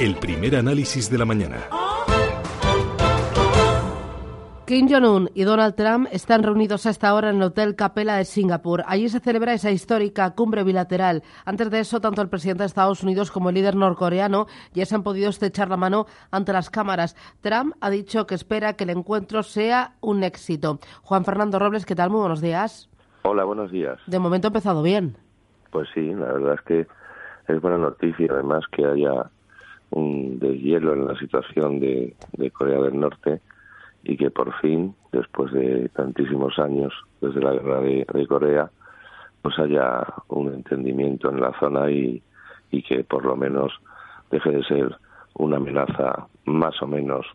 El primer análisis de la mañana. Kim Jong-un y Donald Trump están reunidos a esta hora en el Hotel Capella de Singapur. Allí se celebra esa histórica cumbre bilateral. Antes de eso, tanto el presidente de Estados Unidos como el líder norcoreano ya se han podido estrechar la mano ante las cámaras. Trump ha dicho que espera que el encuentro sea un éxito. Juan Fernando Robles, ¿qué tal? Muy buenos días. Hola, buenos días. De momento ha empezado bien. Pues sí, la verdad es que es buena noticia, además, que haya un deshielo en la situación de, Corea del Norte y que por fin, después de tantísimos años desde la guerra de, Corea, pues haya un entendimiento en la zona y, y que por lo menos deje de ser una amenaza más o menos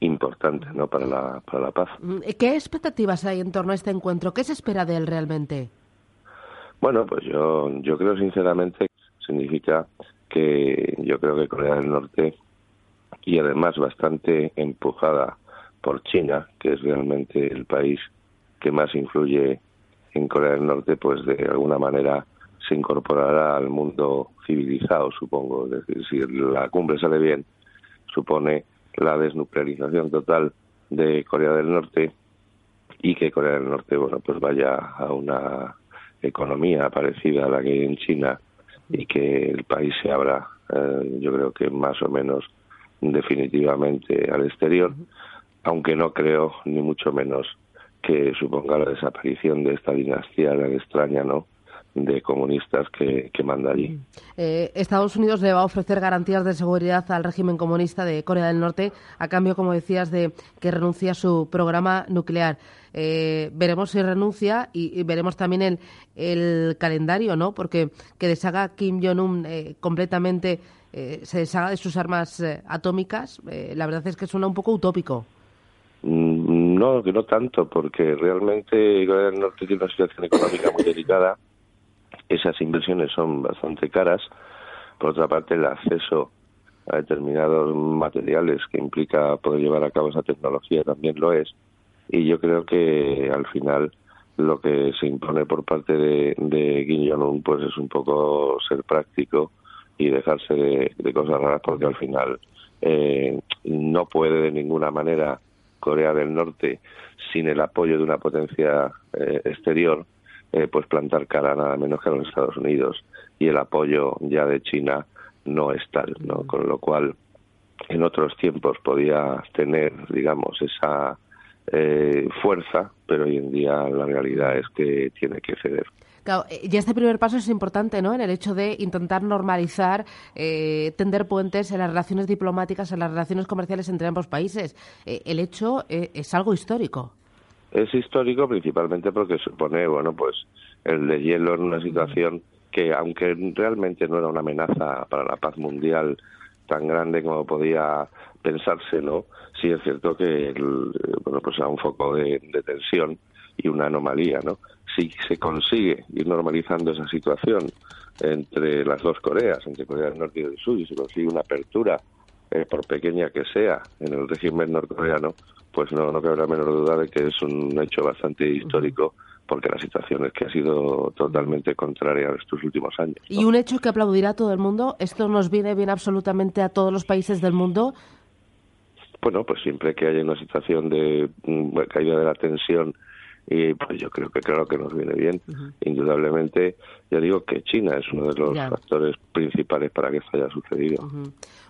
importante ¿no? para, la, para la paz. Mm, ¿Qué expectativas hay en torno a este encuentro? ¿Qué se espera de él realmente? Bueno, pues yo, yo creo sinceramente que significa que yo creo que Corea del Norte y además bastante empujada por China, que es realmente el país que más influye en Corea del Norte, pues de alguna manera se incorporará al mundo civilizado, supongo. Es decir, si la cumbre sale bien, supone la desnuclearización total de Corea del Norte y que Corea del Norte, bueno, pues vaya a una economía parecida a la que hay en China y que el país se abra, eh, yo creo que más o menos definitivamente al exterior, aunque no creo ni mucho menos que suponga la desaparición de esta dinastía tan extraña, ¿no? De comunistas que, que manda allí. Eh, Estados Unidos le va a ofrecer garantías de seguridad al régimen comunista de Corea del Norte a cambio, como decías, de que renuncia a su programa nuclear. Eh, veremos si renuncia y, veremos también el, el, calendario, ¿no? Porque que deshaga Kim Jong-un eh, completamente, se deshaga de sus armas atómicas, la verdad es que suena un poco utópico. Mm, no, que no tanto, porque realmente Corea del Norte tiene una situación económica muy delicada esas inversiones son bastante caras. Por otra parte, el acceso a determinados materiales que implica poder llevar a cabo esa tecnología también lo es. Y yo creo que al final lo que se impone por parte de, de Kim Jong-un pues es un poco ser práctico y dejarse de, cosas raras porque al final eh, no puede de ninguna manera Corea del Norte sin el apoyo de una potencia eh, exterior eh, pues plantar cara nada menos que a los Estados Unidos y el apoyo ya de China no es tal, ¿no? Con lo cual en otros tiempos podía tener, digamos, esa eh, fuerza, pero hoy en día la realidad es que tiene que ceder. Claro, eh, ya este primer paso es importante, ¿no? En el hecho de intentar normalizar, tender puentes en las relaciones diplomáticas, en las relaciones comerciales entre ambos países. el hecho es algo histórico. Es histórico principalmente porque supone, bueno, pues el de hielo en una situación que, aunque realmente no era una amenaza para la paz mundial tan grande como podía pensarse, ¿no? Sí es cierto que, bueno, pues era un foco de, tensión y una anomalía, ¿no? Si se consigue ir normalizando esa situación entre las dos Coreas, entre Corea del Norte y del Sur, y se consigue una apertura, eh, por pequeña que sea, en el régimen norcoreano, pues no, no cabe la menor duda de que es un hecho bastante histórico porque la situación es que ha sido totalmente contraria en estos últimos años. Y un hecho que aplaudirá todo el mundo, ¿esto nos viene bien absolutamente a todos los países del mundo? Bueno, pues siempre que haya una situación de mm, caída de la tensión y pues yo creo que claro que nos viene bien. Indudablemente, ya digo que China es uno de los factores principales para que esto haya sucedido.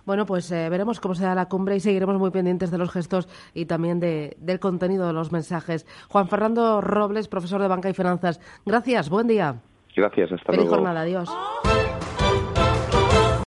Bueno, pues eh, veremos cómo se da la cumbre y seguiremos muy pendientes de los gestos y también de, del contenido de los mensajes. Juan Fernando Robles, profesor de Banca y Finanzas. Gracias, buen día. Gracias, hasta Feliz luego. jornada, adiós.